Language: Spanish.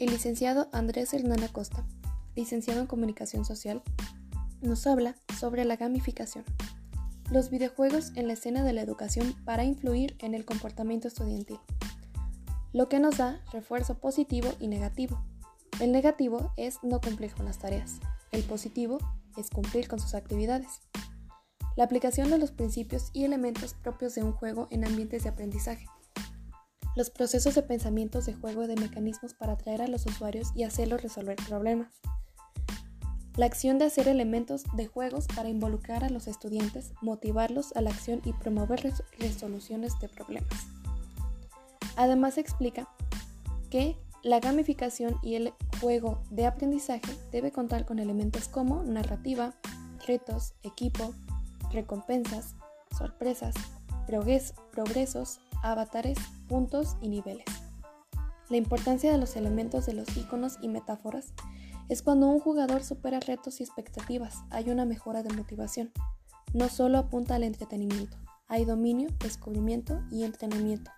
El licenciado Andrés Hernán Acosta, licenciado en Comunicación Social, nos habla sobre la gamificación. Los videojuegos en la escena de la educación para influir en el comportamiento estudiantil. Lo que nos da refuerzo positivo y negativo. El negativo es no cumplir con las tareas. El positivo es cumplir con sus actividades. La aplicación de los principios y elementos propios de un juego en ambientes de aprendizaje. Los procesos de pensamientos de juego de mecanismos para atraer a los usuarios y hacerlos resolver problemas. La acción de hacer elementos de juegos para involucrar a los estudiantes, motivarlos a la acción y promover resoluciones de problemas. Además explica que la gamificación y el juego de aprendizaje debe contar con elementos como narrativa, retos, equipo, recompensas, sorpresas, progresos, avatares, puntos y niveles. La importancia de los elementos de los iconos y metáforas es cuando un jugador supera retos y expectativas, hay una mejora de motivación. No solo apunta al entretenimiento, hay dominio, descubrimiento y entrenamiento.